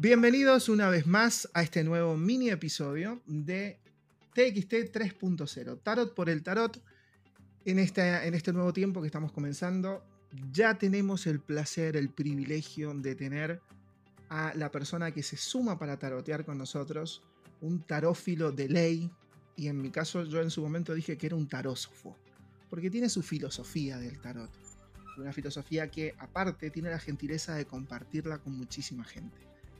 Bienvenidos una vez más a este nuevo mini episodio de TXT 3.0, Tarot por el Tarot. En este, en este nuevo tiempo que estamos comenzando, ya tenemos el placer, el privilegio de tener a la persona que se suma para tarotear con nosotros, un tarófilo de ley, y en mi caso yo en su momento dije que era un tarósofo, porque tiene su filosofía del tarot, una filosofía que aparte tiene la gentileza de compartirla con muchísima gente.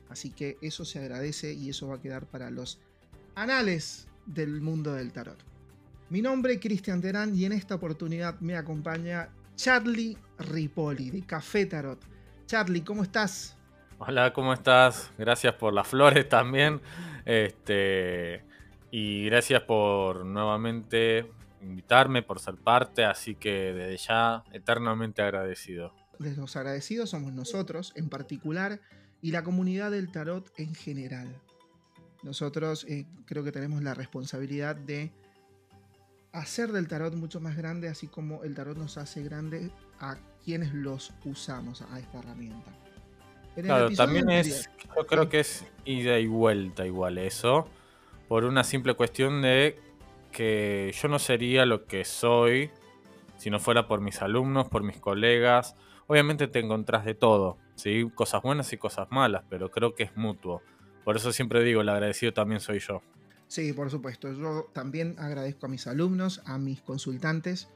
Así que eso se agradece y eso va a quedar para los anales del mundo del tarot. Mi nombre es Cristian Terán y en esta oportunidad me acompaña Charlie Ripoli de Café Tarot. Charlie, ¿cómo estás? Hola, ¿cómo estás? Gracias por las flores también. Este, y gracias por nuevamente invitarme, por ser parte, así que desde ya eternamente agradecido. Los agradecidos somos nosotros en particular y la comunidad del tarot en general. Nosotros eh, creo que tenemos la responsabilidad de hacer del tarot mucho más grande, así como el tarot nos hace grande a quienes los usamos a esta herramienta. claro, también es, yo creo que es ida y vuelta igual eso, por una simple cuestión de que yo no sería lo que soy si no fuera por mis alumnos, por mis colegas. Obviamente te encontrás de todo, ¿sí? cosas buenas y cosas malas, pero creo que es mutuo. Por eso siempre digo, el agradecido también soy yo. Sí, por supuesto. Yo también agradezco a mis alumnos, a mis consultantes,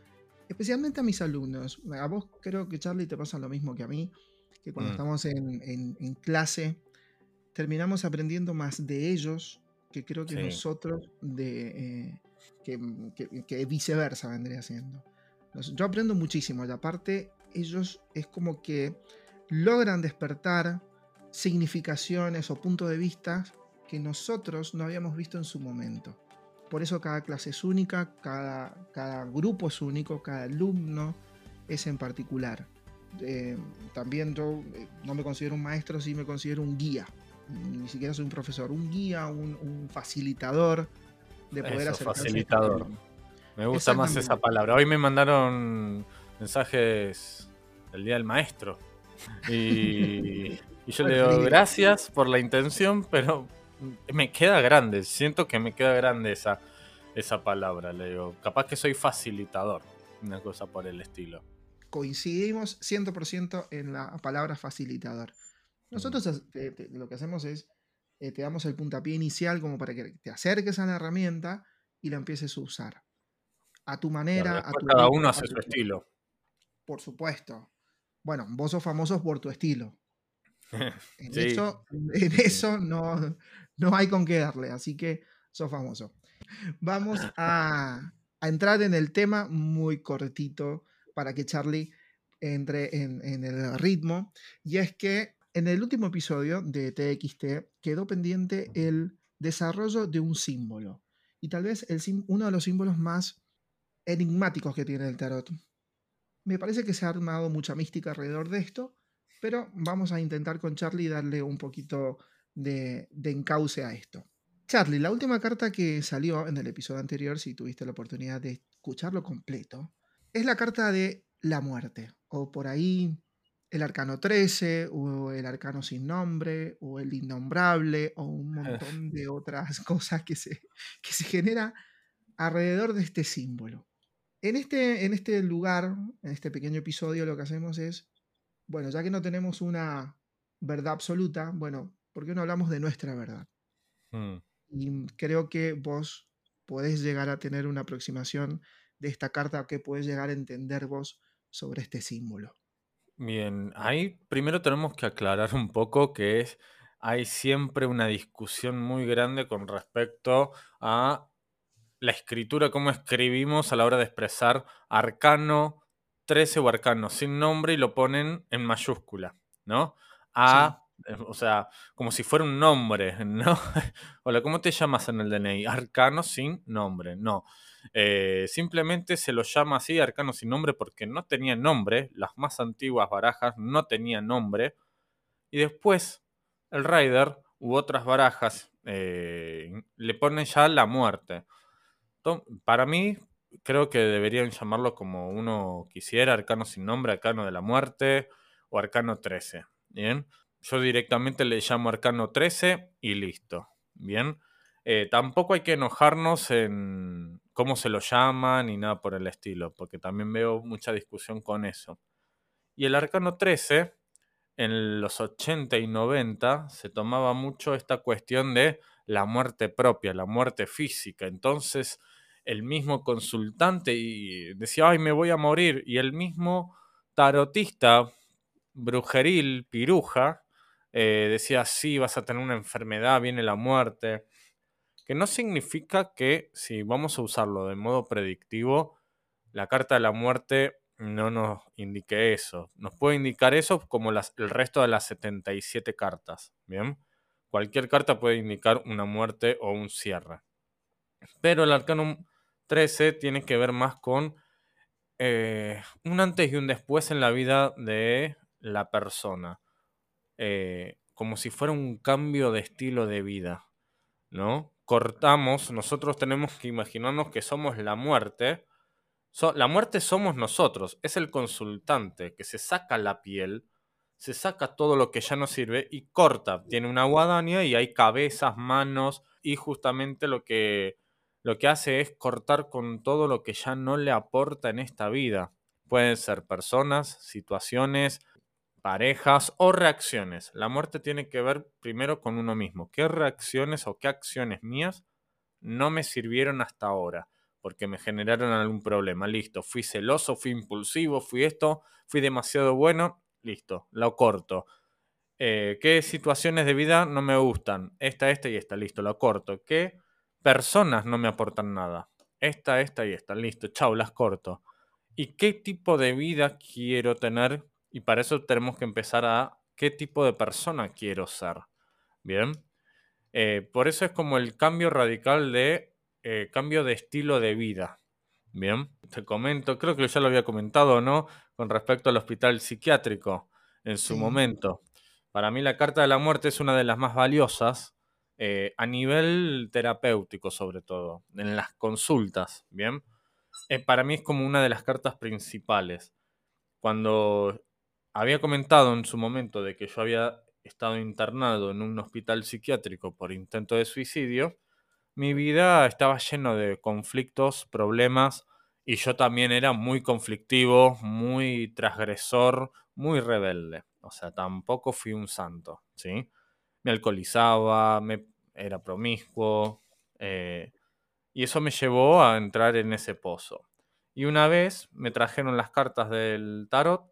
especialmente a mis alumnos. A vos creo que Charlie te pasa lo mismo que a mí, que cuando mm. estamos en, clase terminamos aprendiendo más de ellos que creo que nosotros de... Eh, que, viceversa vendría siendo. Yo aprendo muchísimo y aparte ellos es como que logran despertar significaciones o puntos de vista que nosotros no habíamos visto en su momento. Por eso cada clase es única, cada, cada grupo es único, cada alumno es en particular. Eh, también yo eh, no me considero un maestro, sí me considero un guía. Ni siquiera soy un profesor, un guía, un, facilitador de poder hacer. Facilitador. Me gusta más esa palabra. Hoy me mandaron mensajes del Día del Maestro. Y, y yo le digo gracias por la intención, pero me queda grande, siento que me queda grande esa, esa palabra, le digo, capaz que soy facilitador, una cosa por el estilo. Coincidimos 100% en la palabra facilitador. Nosotros mm. lo que hacemos es, eh, te damos el puntapié inicial como para que te acerques a la herramienta y la empieces a usar. A tu manera. a tu cada uno hace su estilo. Por supuesto. Bueno, vos sos famoso por tu estilo. En, eso, en eso no, no hay con qué darle, así que sos famoso. Vamos a, entrar en el tema muy cortito para que Charlie entre en, el ritmo. Y es que en el último episodio de TXT quedó pendiente el desarrollo de un símbolo. Y tal vez el, uno de los símbolos más enigmáticos que tiene el tarot. Me parece que se ha armado mucha mística alrededor de esto, pero vamos a intentar con Charlie darle un poquito de, encauce a esto. Charlie, la última carta que salió en el episodio anterior, si tuviste la oportunidad de escucharlo completo, es la carta de la muerte, o por ahí el arcano 13, o el arcano sin nombre, o el innombrable, o un montón de otras cosas que se, que se genera alrededor de este símbolo. En este, en este lugar, en este pequeño episodio, lo que hacemos es, bueno, ya que no tenemos una verdad absoluta, bueno, ¿por qué no hablamos de nuestra verdad? Mm. Y creo que vos podés llegar a tener una aproximación de esta carta que puedes llegar a entender vos sobre este símbolo. Bien, ahí primero tenemos que aclarar un poco que es, hay siempre una discusión muy grande con respecto a la escritura, cómo escribimos a la hora de expresar arcano 13 o arcano sin nombre y lo ponen en mayúscula, ¿no? A eh, o sea, como si fuera un nombre, ¿no? Hola, ¿cómo te llamas en el DNI? Arcano sin nombre, no. Eh, simplemente se lo llama así, arcano sin nombre, porque no tenía nombre, las más antiguas barajas no tenían nombre, y después el Rider u otras barajas eh, le ponen ya la muerte. para mí, creo que deberían llamarlo como uno quisiera, arcano sin nombre, arcano de la muerte o arcano 13. Bien, yo directamente le llamo arcano 13 y listo. Bien, eh, tampoco hay que enojarnos en cómo se lo llama ni nada por el estilo, porque también veo mucha discusión con eso. Y el arcano 13, en los 80 y 90, se tomaba mucho esta cuestión de la muerte propia, la muerte física. Entonces, el mismo consultante y decía, ay, me voy a morir. Y el mismo tarotista, brujeril, piruja, eh, decía, sí, vas a tener una enfermedad, viene la muerte. Que no significa que si vamos a usarlo de modo predictivo, la carta de la muerte no nos indique eso. Nos puede indicar eso como las, el resto de las 77 cartas. Bien, cualquier carta puede indicar una muerte o un cierre. Pero el arcano 13 tiene que ver más con eh, un antes y un después en la vida de la persona. Eh, como si fuera un cambio de estilo de vida, ¿no? Cortamos, nosotros tenemos que imaginarnos que somos la muerte. la muerte somos nosotros, es el consultante que se saca la piel, se saca todo lo que ya no sirve y corta. Tiene una guadaña y hay cabezas, manos y justamente lo que lo que hace es cortar con todo lo que ya no le aporta en esta vida. Pueden ser personas, situaciones, parejas o reacciones. La muerte tiene que ver primero con uno mismo. ¿Qué reacciones o qué acciones mías no me sirvieron hasta ahora? Porque me generaron algún problema. Listo, fui celoso, fui impulsivo, fui esto, fui demasiado bueno. Listo, lo corto. Eh, ¿Qué situaciones de vida no me gustan? Esta, esta y esta. Listo, lo corto. ¿Qué personas no me aportan nada. Esta, esta y esta. Listo, chao, las corto. ¿Y qué tipo de vida quiero tener? Y para eso tenemos que empezar a qué tipo de persona quiero ser. Bien. Eh, por eso es como el cambio radical de eh, cambio de estilo de vida. Bien, te comento, creo que ya lo había comentado, ¿no? Con respecto al hospital psiquiátrico en su momento. Para mí la carta de la muerte es una de las más valiosas eh, a nivel terapéutico sobre todo, en las consultas, ¿bien? Para mí es como una de las cartas principales. Cuando había comentado en su momento de que yo había estado internado en un hospital psiquiátrico por intento de suicidio, mi vida estaba lleno de conflictos, problemas, y yo también era muy conflictivo, muy transgresor, muy rebelde. O sea, tampoco fui un santo, ¿sí? me alcoholizaba, me, era promiscuo, eh, y eso me llevó a entrar en ese pozo. Y una vez me trajeron las cartas del tarot,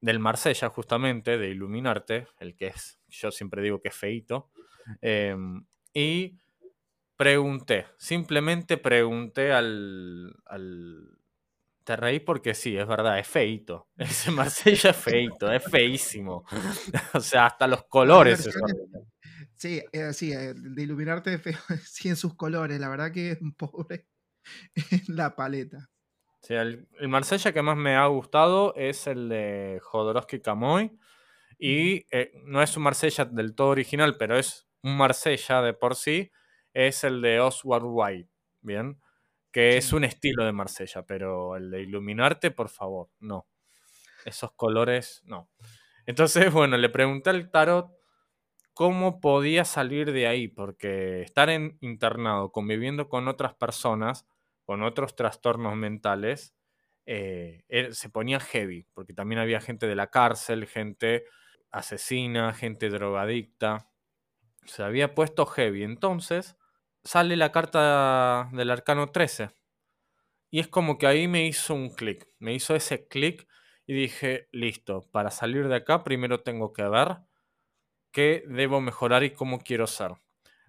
del Marsella justamente, de Iluminarte, el que es, yo siempre digo que es feito, em, y pregunté, simplemente pregunté al, te reí porque sí, es verdad, es feito. Ese Marsella es feito, es feísimo. o sea, hasta los colores. sí, eh, sí, eh, de iluminarte feo, sí en sus colores, la verdad que es un pobre en la paleta. Sí, el, Marsella que más me ha gustado es el de Jodorowsky Camoy. Y eh, no es un Marsella del todo original, pero es un Marsella de por sí. Es el de Oswald White. Bien que es un estilo de Marsella, pero el de iluminarte, por favor, no. Esos colores, no. Entonces, bueno, le pregunté al tarot cómo podía salir de ahí, porque estar en internado, conviviendo con otras personas, con otros trastornos mentales, eh, se ponía heavy, porque también había gente de la cárcel, gente asesina, gente drogadicta. Se había puesto heavy. Entonces, sale la carta del arcano 13. Y es como que ahí me hizo un clic, me hizo ese clic y dije, listo, para salir de acá primero tengo que ver qué debo mejorar y cómo quiero ser.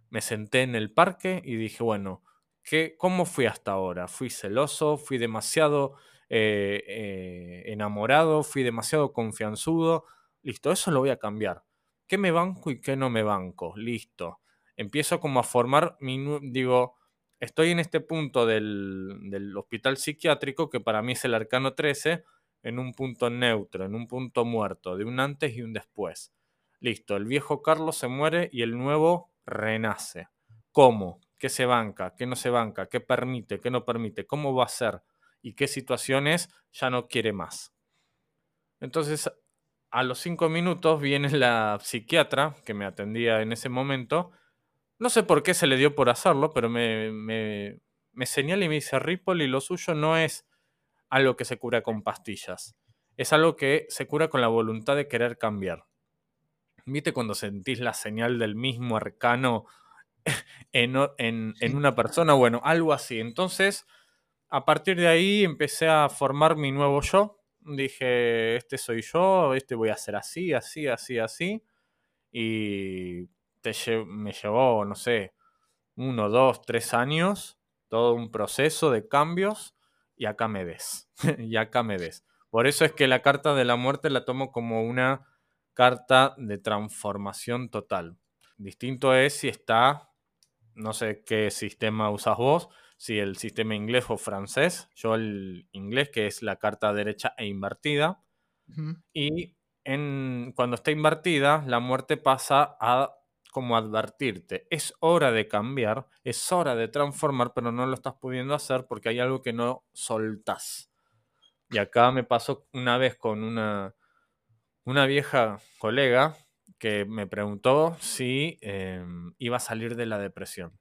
Me senté en el parque y dije, bueno, ¿qué, ¿cómo fui hasta ahora? ¿Fui celoso? ¿Fui demasiado eh, eh, enamorado? ¿Fui demasiado confianzudo? Listo, eso lo voy a cambiar. ¿Qué me banco y qué no me banco? Listo empiezo como a formar mi, digo, estoy en este punto del, hospital psiquiátrico que para mí es el arcano 13, en un punto neutro, en un punto muerto, de un antes y un después. Listo, el viejo Carlos se muere y el nuevo renace. ¿Cómo? Qué se banca, qué no se banca, qué permite, qué no permite, cómo va a ser y qué situaciones ya no quiere más. Entonces, a los cinco minutos viene la psiquiatra que me atendía en ese momento. No sé por qué se le dio por hacerlo, pero me, me, me señala y me dice, Ripple, y lo suyo no es algo que se cura con pastillas. Es algo que se cura con la voluntad de querer cambiar. ¿Viste cuando sentís la señal del mismo arcano en, en, una persona? Bueno, algo así. Entonces, a partir de ahí empecé a formar mi nuevo yo. Dije, este soy yo, este voy a hacer así, así, así, así. Y te me llevó, no sé, uno, dos, tres años, todo un proceso de cambios y acá me ves, y acá me ves. Por eso es que la carta de la muerte la tomo como una carta de transformación total. Distinto es si está, no sé qué sistema usas vos, si el sistema inglés o francés, yo el inglés que es la carta derecha e invertida. Y en, cuando está invertida, la muerte pasa a como advertirte, es hora de cambiar, es hora de transformar, pero no lo estás pudiendo hacer porque hay algo que no soltás. Y acá me pasó una vez con una, una vieja colega que me preguntó si em, iba a salir de la depresión.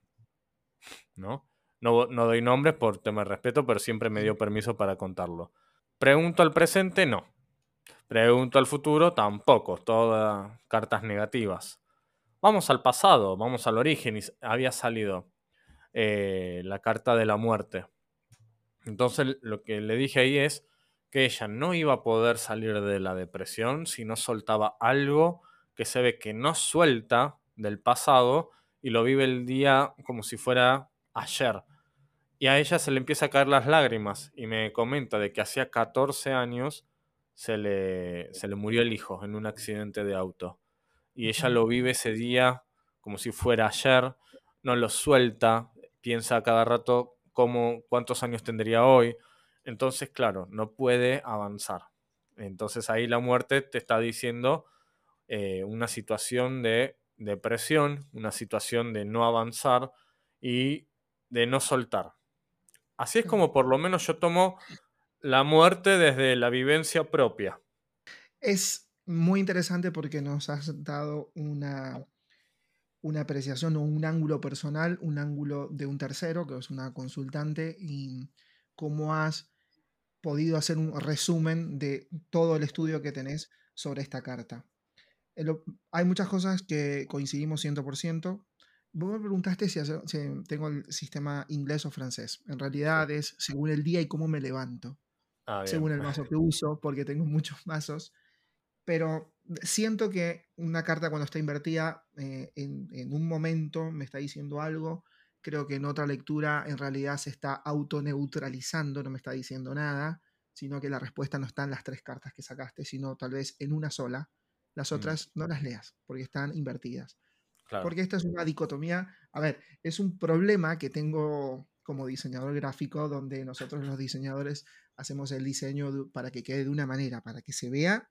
¿No? ¿no? No doy nombres por tema de respeto, pero siempre me dio permiso para contarlo. Pregunto al presente, no. Pregunto al futuro, tampoco. Todas cartas negativas. Vamos al pasado, vamos al origen. Y había salido eh, la carta de la muerte. Entonces lo que le dije ahí es que ella no iba a poder salir de la depresión si no soltaba algo que se ve que no suelta del pasado y lo vive el día como si fuera ayer. Y a ella se le empieza a caer las lágrimas y me comenta de que hacía 14 años se le, se le murió el hijo en un accidente de auto y ella lo vive ese día como si fuera ayer, no lo suelta, piensa cada rato cómo, cuántos años tendría hoy. Entonces, claro, no puede avanzar. Entonces ahí la muerte te está diciendo eh, una situación de depresión, una situación de no avanzar y de no soltar. Así es como por lo menos yo tomo la muerte desde la vivencia propia. Es muy interesante porque nos has dado una, una apreciación o un ángulo personal, un ángulo de un tercero, que es una consultante, y cómo has podido hacer un resumen de todo el estudio que tenés sobre esta carta. Hay muchas cosas que coincidimos 100%. Vos me preguntaste si, tengo el sistema inglés o francés. En realidad es según el día y cómo me levanto. Ah, según el mazo que uso, porque tengo muchos mazos pero siento que una carta cuando está invertida eh, en, un momento me está diciendo algo, creo que en otra lectura en realidad se está autoneutralizando, no me está diciendo nada, sino que la respuesta no está en las tres cartas que sacaste, sino tal vez en una sola. Las mm. otras no las leas porque están invertidas. Porque esta es una dicotomía, a ver, es un problema que tengo como diseñador gráfico donde nosotros los diseñadores hacemos el diseño para que quede de una manera, para que se vea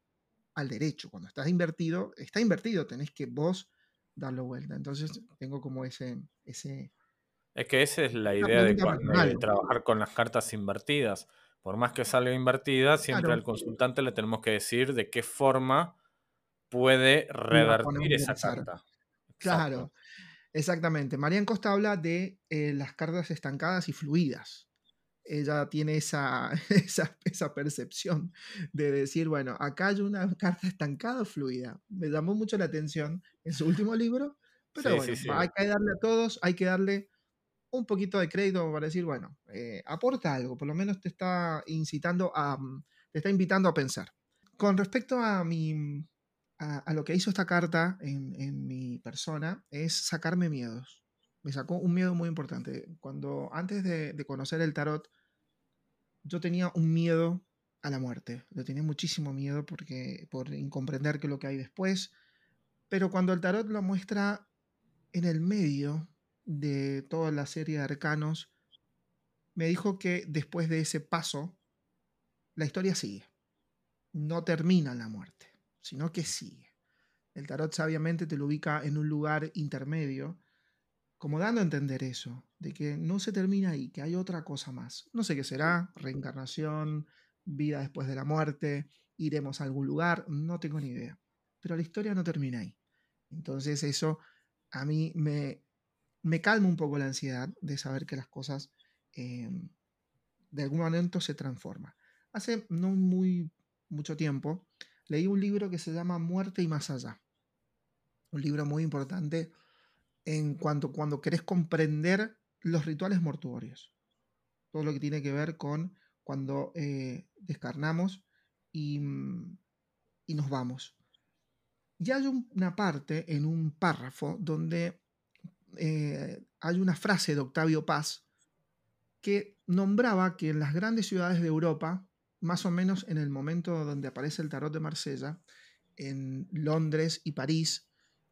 al derecho. Cuando estás invertido, está invertido, tenés que vos darlo vuelta. Entonces tengo como ese... ese es que esa es la idea de, trabajar con las cartas invertidas. Por más que salga invertida, siempre al consultante le tenemos que decir de qué forma puede revertir esa carta. Claro, exactamente. Marian Costa habla de eh, las cartas estancadas y fluidas ella tiene esa, esa, percepción de decir, bueno, acá hay una carta estancada fluida. Me llamó mucho la atención en su último libro, pero bueno, hay que darle a todos, hay que darle un poquito de crédito para decir, bueno, eh, aporta algo, por lo menos te está incitando a, mm, te está invitando a pensar. Con respecto a mi, a, lo que hizo esta carta en, mi persona, es sacarme miedos me sacó un miedo muy importante. Cuando antes de, de, conocer el tarot, yo tenía un miedo a la muerte. Le tenía muchísimo miedo porque, por incomprender qué es lo que hay después. Pero cuando el tarot lo muestra en el medio de toda la serie de arcanos, me dijo que después de ese paso, la historia sigue. No termina la muerte, sino que sigue. El tarot sabiamente te lo ubica en un lugar intermedio como dando a entender eso, de que no se termina ahí, que hay otra cosa más. No sé qué será, reencarnación, vida después de la muerte, iremos a algún lugar, no tengo ni idea. Pero la historia no termina ahí. Entonces eso a mí me, me calma un poco la ansiedad de saber que las cosas em, de algún momento se transforman. Hace no muy mucho tiempo leí un libro que se llama Muerte y más allá. Un libro muy importante en cuanto cuando querés comprender los rituales mortuorios. Todo lo que tiene que ver con cuando eh, descarnamos y, y, nos vamos. Y hay una parte en un párrafo donde eh, hay una frase de Octavio Paz que nombraba que en las grandes ciudades de Europa, más o menos en el momento donde aparece el tarot de Marsella, en Londres y París,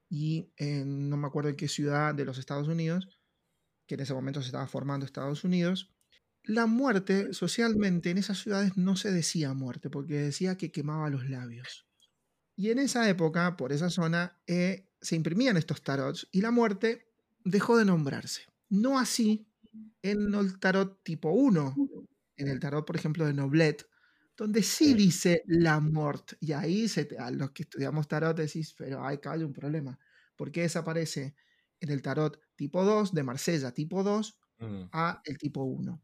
y en no me acuerdo en qué ciudad de los Estados Unidos, que en ese momento se estaba formando Estados Unidos, la muerte socialmente en esas ciudades no se decía muerte, porque decía que quemaba los labios. Y en esa época, por esa zona, eh, se imprimían estos tarots y la muerte dejó de nombrarse. No así en el tarot tipo 1, en el tarot, por ejemplo, de Noblet, donde sí dice la mort. Y ahí se a los que estudiamos tarot decís, pero hay, hay un problema. ¿Por qué desaparece en el tarot tipo 2, de Marsella tipo 2, mm. a el tipo 1?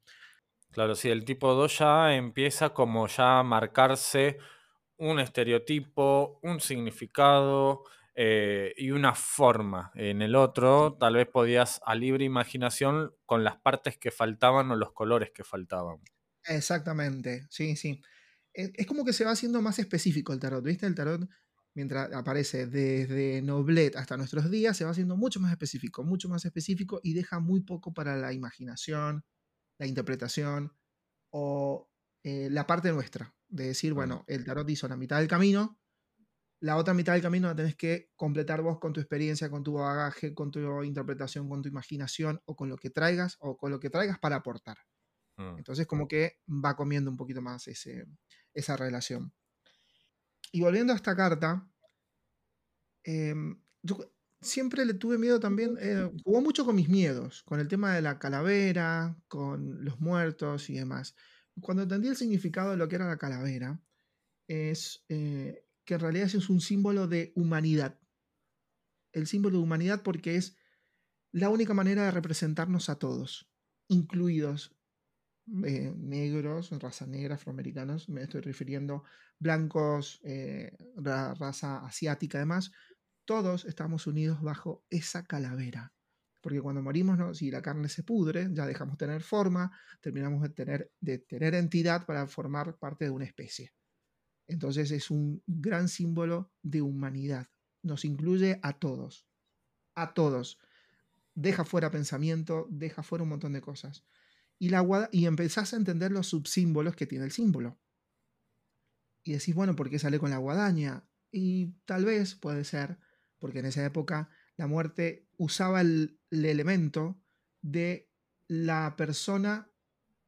Claro, sí, el tipo 2 ya empieza como ya a marcarse un estereotipo, un significado eh, y una forma. En el otro, tal vez podías a libre imaginación con las partes que faltaban o los colores que faltaban. Exactamente, sí, sí. E, es, como que se va haciendo más específico el tarot, ¿viste? El tarot, mientras aparece desde Noblet hasta nuestros días, se va haciendo mucho más específico, mucho más específico y deja muy poco para la imaginación, la interpretación o eh, la parte nuestra, de decir, bueno, el tarot hizo la mitad del camino, la otra mitad del camino la tenés que completar vos con tu experiencia, con tu bagaje, con tu interpretación, con tu imaginación o con lo que traigas o con lo que traigas para aportar. Mm. Entonces como que va comiendo un poquito más ese, esa relación. Y volviendo a esta carta, em, yo siempre le tuve miedo también, eh, jugó mucho con mis miedos, con el tema de la calavera, con los muertos y demás. Cuando entendí el significado de lo que era la calavera, es eh, que en realidad es un símbolo de humanidad. El símbolo de humanidad porque es la única manera de representarnos a todos, incluidos eh, negros, raza negra, afroamericanos, me estoy refiriendo, blancos, eh, raza asiática además, todos estamos unidos bajo esa calavera. Porque cuando morimos, ¿no? si la carne se pudre, ya dejamos de tener forma, terminamos de tener, de tener entidad para formar parte de una especie. Entonces es un gran símbolo de humanidad. Nos incluye a todos. A todos. Deja fuera pensamiento, deja fuera un montón de cosas. Y, la, y empezás a entender los subsímbolos que tiene el símbolo. Y decís, bueno, ¿por qué sale con la guadaña? Y tal vez puede ser porque en esa época la muerte usaba el, elemento de la persona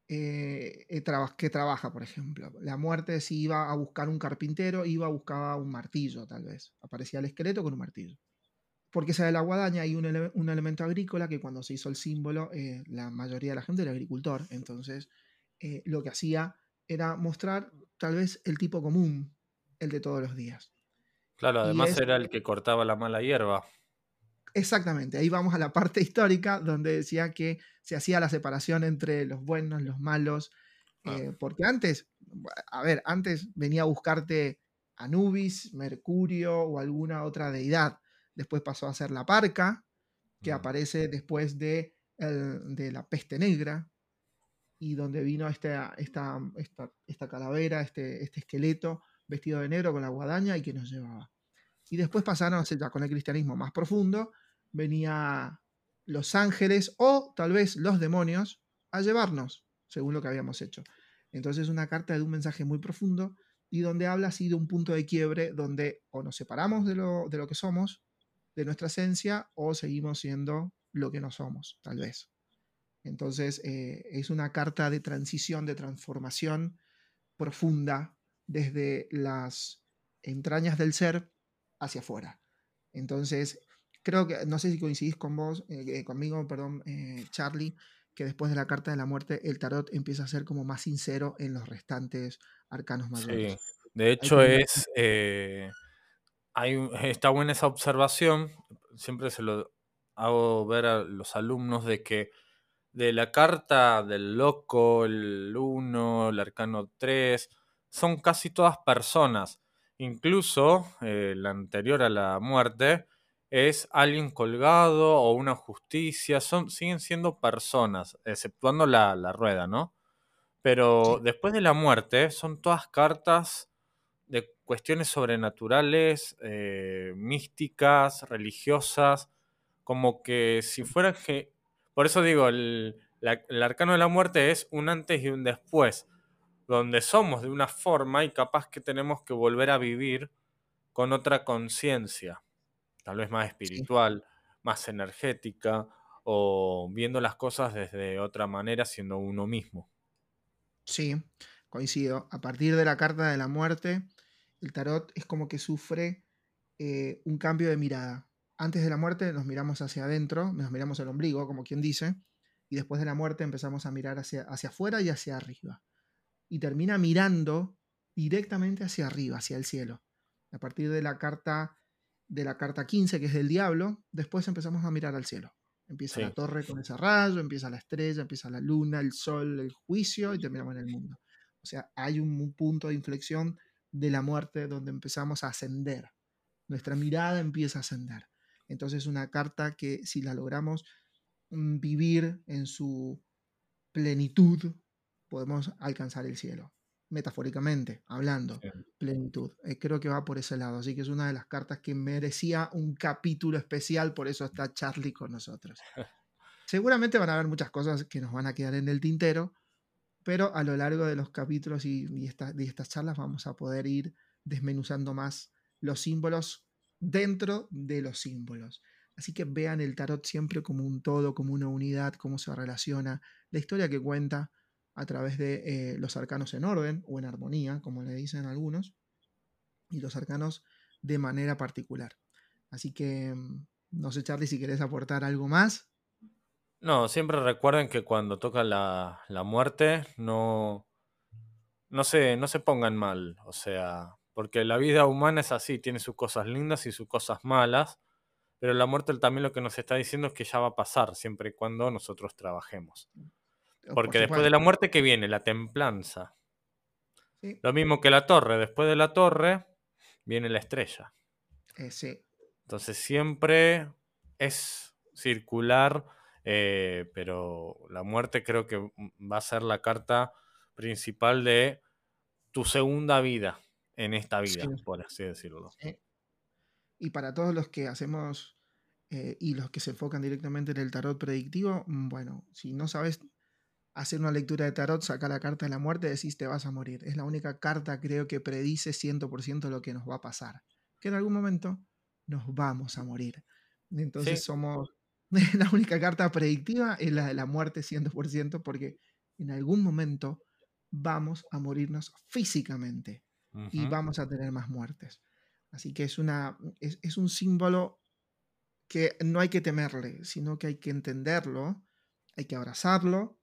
eh, eh, que trabaja, por ejemplo. La muerte si iba a buscar un carpintero, iba a buscar un martillo, tal vez. Aparecía el esqueleto con un martillo. Porque esa de la guadaña hay un, elemento agrícola que cuando se hizo el símbolo, eh, la mayoría de la gente era agricultor. Entonces, lo que hacía era mostrar tal vez el tipo común, el de todos los días. Claro, además era el que cortaba la mala hierba. Exactamente, ahí vamos a la parte histórica donde decía que se hacía la separación entre los buenos, los malos, ah. eh, porque antes, a ver, antes venía a buscarte Anubis, Mercurio o alguna otra deidad, después pasó a ser la parca, que mm. aparece después de, de, la peste negra, y donde vino esta, esta, esta calavera, este, este esqueleto vestido de negro con la guadaña y que nos llevaba. Y después pasaron, ya con el cristianismo más profundo, venía los ángeles o tal vez los demonios a llevarnos, según lo que habíamos hecho. Entonces una carta de un mensaje muy profundo y donde habla así de un punto de quiebre donde o nos separamos de lo, de lo que somos, de nuestra esencia, o seguimos siendo lo que no somos, tal vez. Entonces eh, es una carta de transición, de transformación profunda desde las entrañas del ser hacia afuera. Entonces, creo que, no sé si coincidís con vos, eh, conmigo, perdón, eh, Charlie, que después de la carta de la muerte el tarot empieza a ser como más sincero en los restantes arcanos mayores. Sí, de hecho es... hay, está buena esa observación, siempre se lo hago ver a los alumnos de que de la carta del loco, el 1, el arcano 3, son casi todas personas. Incluso eh, la anterior a la muerte es alguien colgado o una justicia, son, siguen siendo personas, exceptuando la, rueda, ¿no? Pero después de la muerte son todas cartas de cuestiones sobrenaturales, eh, místicas, religiosas, como que si fuera que... Por eso digo, el, arcano de la muerte es un antes y un después, donde somos de una forma y capaz que tenemos que volver a vivir con otra conciencia, tal vez más espiritual, más energética, o viendo las cosas desde otra manera, siendo uno mismo. Sí, coincido. A partir de la carta de la muerte, el tarot es como que sufre eh, un cambio de mirada antes de la muerte nos miramos hacia adentro, nos miramos el ombligo, como quien dice, y después de la muerte empezamos a mirar hacia, hacia afuera y hacia arriba. Y termina mirando directamente hacia arriba, hacia el cielo. A partir de la carta de la carta 15, que es del diablo, después empezamos a mirar al cielo. Empieza la torre con ese rayo, empieza la estrella, empieza la luna, el sol, el juicio y terminamos en el mundo. O sea, hay un punto de inflexión de la muerte donde empezamos a ascender. Nuestra mirada empieza a ascender. Entonces una carta que si la logramos mm, vivir en su plenitud, podemos alcanzar el cielo. Metafóricamente, hablando, plenitud. Eh, creo que va por ese lado. Así que es una de las cartas que merecía un capítulo especial, por eso está Charlie con nosotros. Seguramente van a haber muchas cosas que nos van a quedar en el tintero, pero a lo largo de los capítulos y, de estas charlas vamos a poder ir desmenuzando más los símbolos dentro de los símbolos. Así que vean el tarot siempre como un todo, como una unidad, cómo se relaciona, la historia que cuenta a través de eh, los arcanos en orden o en armonía, como le dicen algunos, y los arcanos de manera particular. Así que mm, no sé, Charlie, si querés aportar algo más. No, siempre recuerden que cuando toca la, muerte, no, no, se, no se pongan mal. O sea, porque la vida humana es así, tiene sus cosas lindas y sus cosas malas, pero la muerte también lo que nos está diciendo es que ya va a pasar siempre y cuando nosotros trabajemos. Porque después de la muerte, ¿qué viene? La templanza. Lo mismo que la torre, después de la torre viene la estrella. Eh, sí. Entonces siempre es circular, eh, pero la muerte creo que va a ser la carta principal de tu segunda vida en esta vida, por así decirlo. Y para todos los que hacemos eh, y los que se enfocan directamente en el tarot predictivo, mm, bueno, si no sabes hacer una lectura de tarot, saca la carta de la muerte, decís te vas a morir. Es la única carta, creo, que predice 100% lo que nos va a pasar. Que en algún momento nos vamos a morir. Entonces somos... La única carta predictiva es la de la muerte 100% porque en algún momento vamos a morirnos físicamente y vamos a tener más muertes. Así que es, una, es, un símbolo que no hay que temerle, sino que hay que entenderlo, hay que abrazarlo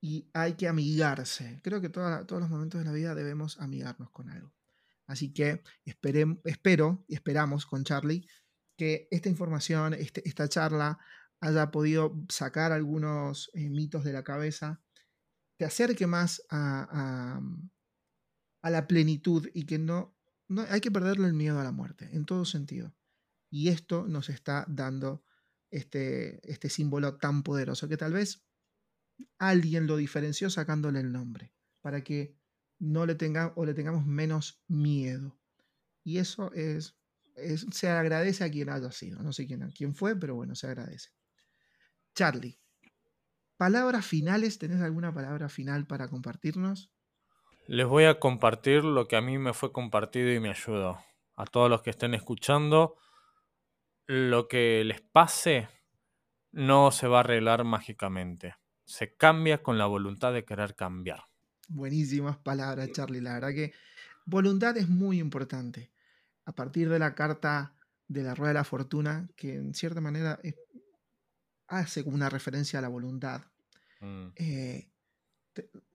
y hay que amigarse. Creo que todos los momentos de la vida debemos amigarnos con algo. Así que espero y esperamos con Charlie que esta información, este, esta charla, haya podido sacar algunos eh, mitos de la cabeza, te acerque más a, a la plenitud y que no, no hay que perderle el miedo a la muerte, en todo sentido. Y esto nos está dando este, este símbolo tan poderoso que tal vez alguien lo diferenció sacándole el nombre, para que no le tenga o le tengamos menos miedo. Y eso es, se agradece a quien haya sido. No sé quién, quién fue, pero bueno, se agradece. Charlie, palabras finales, ¿tenés alguna palabra final para compartirnos? Les voy a compartir lo que a mí me fue compartido y me ayudó. A todos los que estén escuchando, lo que les pase no se va a arreglar mágicamente. Se cambia con la voluntad de querer cambiar. Buenísimas palabras, Charlie. La verdad que voluntad es muy importante. A partir de la carta de la rueda de la fortuna, que en cierta manera hace como una referencia a la voluntad. Mm. Eh,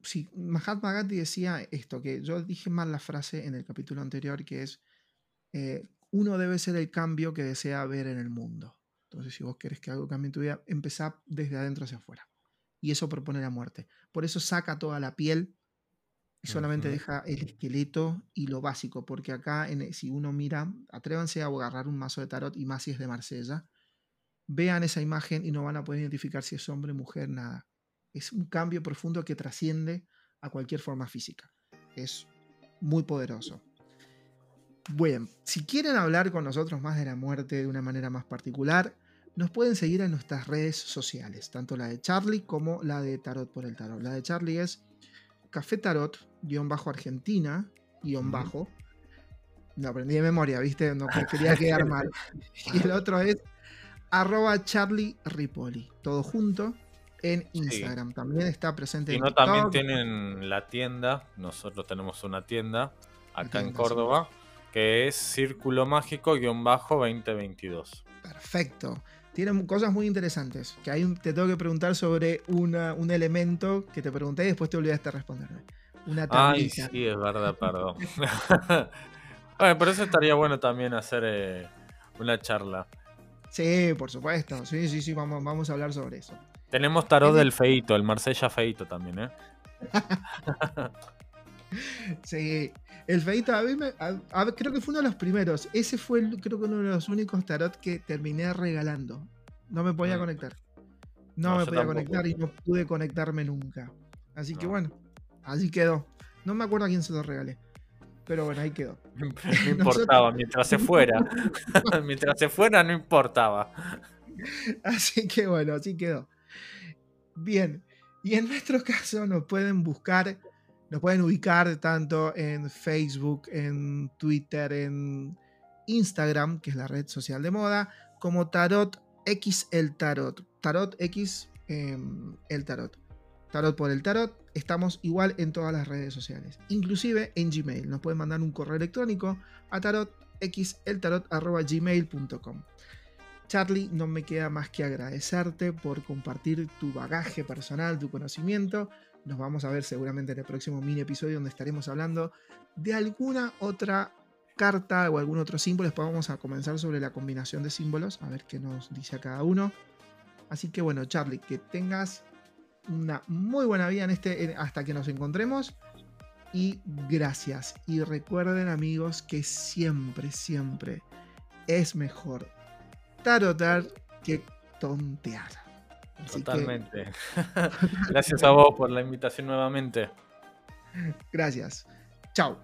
sí, Mahatma Gandhi decía esto, que yo dije mal la frase en el capítulo anterior, que es, eh, uno debe ser el cambio que desea ver en el mundo. Entonces, si vos querés que algo cambie en tu vida, empezá desde adentro hacia afuera. Y eso propone la muerte. Por eso saca toda la piel y solamente deja el esqueleto y lo básico, porque acá, en, si uno mira, atrévanse a agarrar un mazo de tarot y más si es de Marsella, vean esa imagen y no van a poder identificar si es hombre, mujer, nada. Es un cambio profundo que trasciende a cualquier forma física. Es muy poderoso. Bueno, si quieren hablar con nosotros más de la muerte de una manera más particular, nos pueden seguir en nuestras redes sociales, tanto la de Charlie como la de Tarot por el Tarot. La de Charlie es Café Tarot, guion bajo Argentina, guion bajo. No aprendí de memoria, ¿viste? No quería quedar mal. Y el otro es arroba Charlie Ripoli, todo junto en Instagram. También está presente y no, también tienen la tienda, nosotros tenemos una tienda acá en Córdoba que es Círculo Mágico-2022. Perfecto. Tienen cosas muy interesantes. Que ahí te tengo que preguntar sobre una, un elemento que te pregunté y después te olvidaste de responderme. Una Ay, sí, es verdad, perdón. bueno, por eso estaría bueno también hacer eh, una charla. Sí, por supuesto. Sí, sí, sí, vamos, vamos a hablar sobre eso. Tenemos tarot del feito, el Marsella feito también, ¿eh? sí, el feito, a mí me, creo que fue uno de los primeros. Ese fue, creo que uno de los únicos tarot que terminé regalando. No me podía mm. conectar. No, me podía conectar y no pude conectarme nunca. Así que bueno, así quedó. No me acuerdo a quién se lo regalé. Pero bueno, ahí quedó. No importaba, mientras se fuera. mientras se fuera, no importaba. Así que bueno, así quedó. Bien. Y en nuestro caso nos pueden buscar nos pueden ubicar tanto en Facebook, en Twitter, en Instagram, que es la red social de moda, como Tarot X el Tarot. Tarot X em, el Tarot. Tarot por el Tarot. Estamos igual en todas las redes sociales, inclusive en Gmail. Nos pueden mandar un correo electrónico a tarotxeltarot.gmail.com. Charlie, no me queda más que agradecerte por compartir tu bagaje personal, tu conocimiento nos vamos a ver seguramente en el próximo mini episodio donde estaremos hablando de alguna otra carta o algún otro símbolo. Después vamos a comenzar sobre la combinación de símbolos, a ver qué nos dice a cada uno. Así que bueno, Charlie, que tengas una muy buena vida en este, hasta que nos encontremos. Y gracias. Y recuerden amigos que siempre, siempre es mejor tarotar que tontear. Totalmente. Gracias a vos por la invitación nuevamente. Gracias. Chao.